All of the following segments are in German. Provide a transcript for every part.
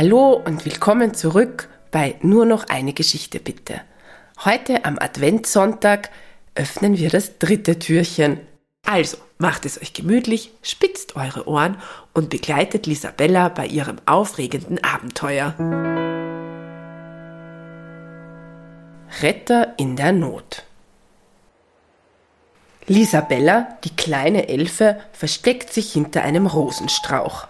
Hallo und willkommen zurück bei Nur noch eine Geschichte bitte. Heute am Adventssonntag öffnen wir das dritte Türchen. Also macht es euch gemütlich, spitzt eure Ohren und begleitet Lisabella bei ihrem aufregenden Abenteuer. Retter in der Not. Lisabella, die kleine Elfe, versteckt sich hinter einem Rosenstrauch.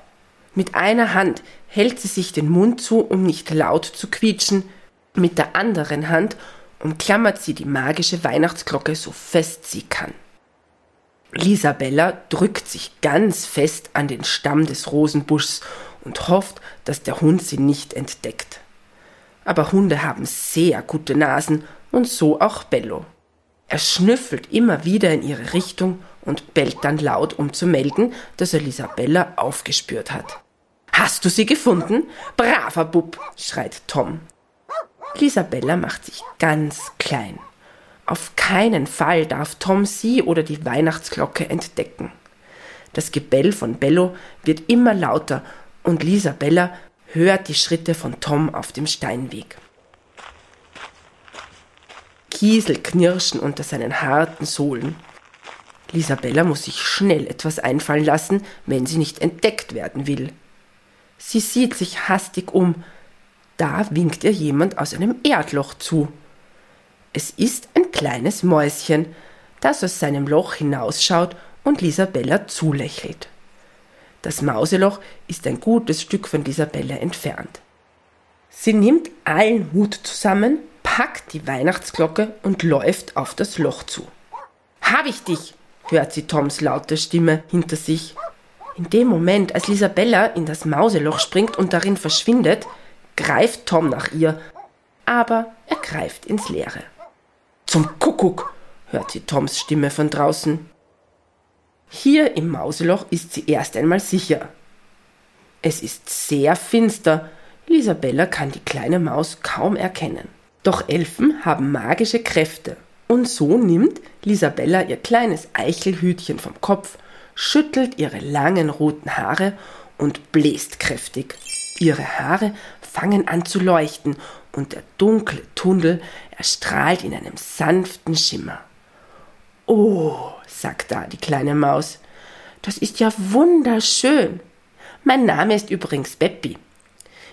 Mit einer Hand hält sie sich den Mund zu, um nicht laut zu quietschen, mit der anderen Hand umklammert sie die magische Weihnachtsglocke so fest sie kann. Lisabella drückt sich ganz fest an den Stamm des Rosenbuschs und hofft, dass der Hund sie nicht entdeckt. Aber Hunde haben sehr gute Nasen und so auch Bello. Er schnüffelt immer wieder in ihre Richtung und bellt dann laut, um zu melden, dass er Lisabella aufgespürt hat. Hast du sie gefunden? Braver Bub, schreit Tom. Lisabella macht sich ganz klein. Auf keinen Fall darf Tom sie oder die Weihnachtsglocke entdecken. Das Gebell von Bello wird immer lauter und Lisabella hört die Schritte von Tom auf dem Steinweg. Kiesel knirschen unter seinen harten Sohlen. Lisabella muss sich schnell etwas einfallen lassen, wenn sie nicht entdeckt werden will. Sie sieht sich hastig um. Da winkt ihr jemand aus einem Erdloch zu. Es ist ein kleines Mäuschen, das aus seinem Loch hinausschaut und Lisabella zulächelt. Das Mauseloch ist ein gutes Stück von Lisabella entfernt. Sie nimmt allen Hut zusammen, packt die Weihnachtsglocke und läuft auf das Loch zu. Hab ich dich! hört sie Toms laute Stimme hinter sich. In dem Moment, als Lisabella in das Mauseloch springt und darin verschwindet, greift Tom nach ihr, aber er greift ins Leere. Zum Kuckuck, hört sie Toms Stimme von draußen. Hier im Mauseloch ist sie erst einmal sicher. Es ist sehr finster. Lisabella kann die kleine Maus kaum erkennen. Doch Elfen haben magische Kräfte. Und so nimmt Lisabella ihr kleines Eichelhütchen vom Kopf, schüttelt ihre langen roten Haare und bläst kräftig. Ihre Haare fangen an zu leuchten und der dunkle Tunnel erstrahlt in einem sanften Schimmer. Oh, sagt da die kleine Maus, das ist ja wunderschön. Mein Name ist übrigens Beppi.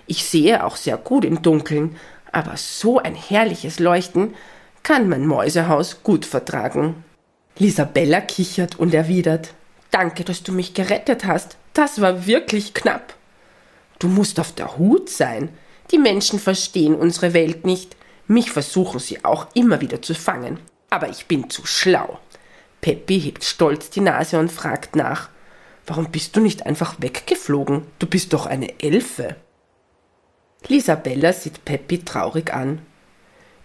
Ich sehe auch sehr gut im Dunkeln, aber so ein herrliches Leuchten kann mein Mäusehaus gut vertragen. Lisabella kichert und erwidert Danke, dass du mich gerettet hast. Das war wirklich knapp. Du musst auf der Hut sein. Die Menschen verstehen unsere Welt nicht. Mich versuchen sie auch immer wieder zu fangen. Aber ich bin zu schlau. Peppi hebt stolz die Nase und fragt nach. Warum bist du nicht einfach weggeflogen? Du bist doch eine Elfe. Lisabella sieht Peppi traurig an.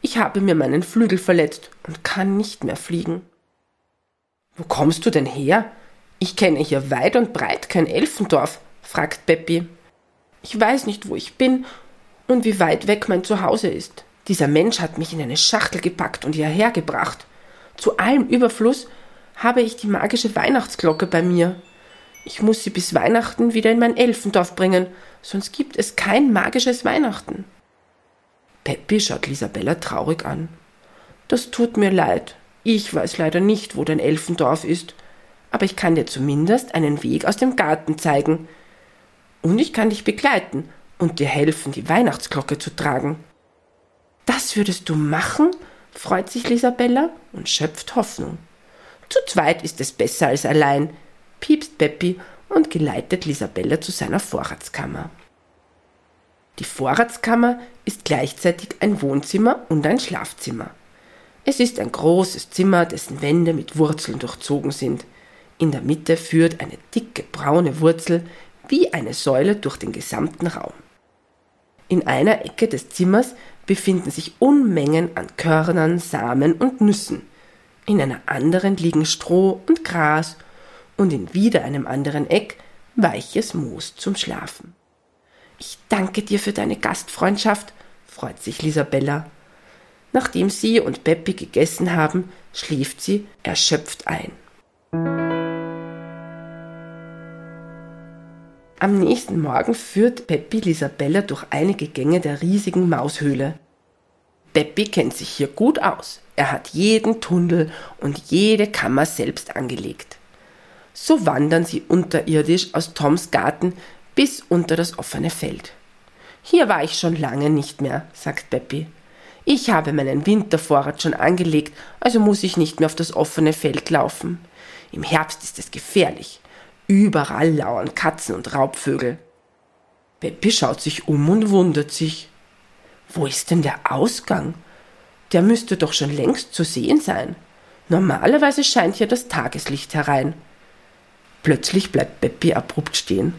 Ich habe mir meinen Flügel verletzt und kann nicht mehr fliegen. Wo kommst du denn her? Ich kenne hier weit und breit kein Elfendorf, fragt Peppi. Ich weiß nicht, wo ich bin und wie weit weg mein Zuhause ist. Dieser Mensch hat mich in eine Schachtel gepackt und hierher gebracht. Zu allem Überfluss habe ich die magische Weihnachtsglocke bei mir. Ich muss sie bis Weihnachten wieder in mein Elfendorf bringen, sonst gibt es kein magisches Weihnachten. Peppi schaut Lisabella traurig an. Das tut mir leid. Ich weiß leider nicht, wo dein Elfendorf ist aber ich kann dir zumindest einen Weg aus dem Garten zeigen. Und ich kann dich begleiten und dir helfen, die Weihnachtsglocke zu tragen. Das würdest du machen? freut sich Lisabella und schöpft Hoffnung. Zu zweit ist es besser als allein, piepst Peppi und geleitet Lisabella zu seiner Vorratskammer. Die Vorratskammer ist gleichzeitig ein Wohnzimmer und ein Schlafzimmer. Es ist ein großes Zimmer, dessen Wände mit Wurzeln durchzogen sind. In der Mitte führt eine dicke braune Wurzel wie eine Säule durch den gesamten Raum. In einer Ecke des Zimmers befinden sich Unmengen an Körnern, Samen und Nüssen. In einer anderen liegen Stroh und Gras und in wieder einem anderen Eck weiches Moos zum Schlafen. Ich danke dir für deine Gastfreundschaft, freut sich Lisabella. Nachdem sie und Peppi gegessen haben, schläft sie erschöpft ein. Am nächsten Morgen führt Peppi Lisabella durch einige Gänge der riesigen Maushöhle. Peppi kennt sich hier gut aus. Er hat jeden Tunnel und jede Kammer selbst angelegt. So wandern sie unterirdisch aus Toms Garten bis unter das offene Feld. Hier war ich schon lange nicht mehr, sagt Peppi. Ich habe meinen Wintervorrat schon angelegt, also muss ich nicht mehr auf das offene Feld laufen. Im Herbst ist es gefährlich. Überall lauern Katzen und Raubvögel. Peppi schaut sich um und wundert sich. Wo ist denn der Ausgang? Der müsste doch schon längst zu sehen sein. Normalerweise scheint hier das Tageslicht herein. Plötzlich bleibt Peppi abrupt stehen.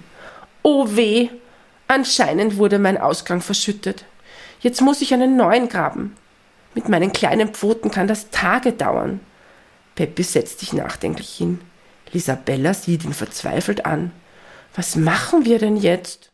Oh weh! Anscheinend wurde mein Ausgang verschüttet. Jetzt muss ich einen neuen graben. Mit meinen kleinen Pfoten kann das Tage dauern. Peppi setzt sich nachdenklich hin. Lisabella sieht ihn verzweifelt an. Was machen wir denn jetzt?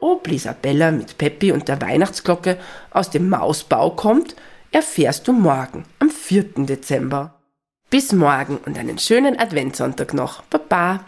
Ob Lisabella mit Peppi und der Weihnachtsglocke aus dem Mausbau kommt, erfährst du morgen, am 4. Dezember. Bis morgen und einen schönen Adventssonntag noch. Baba!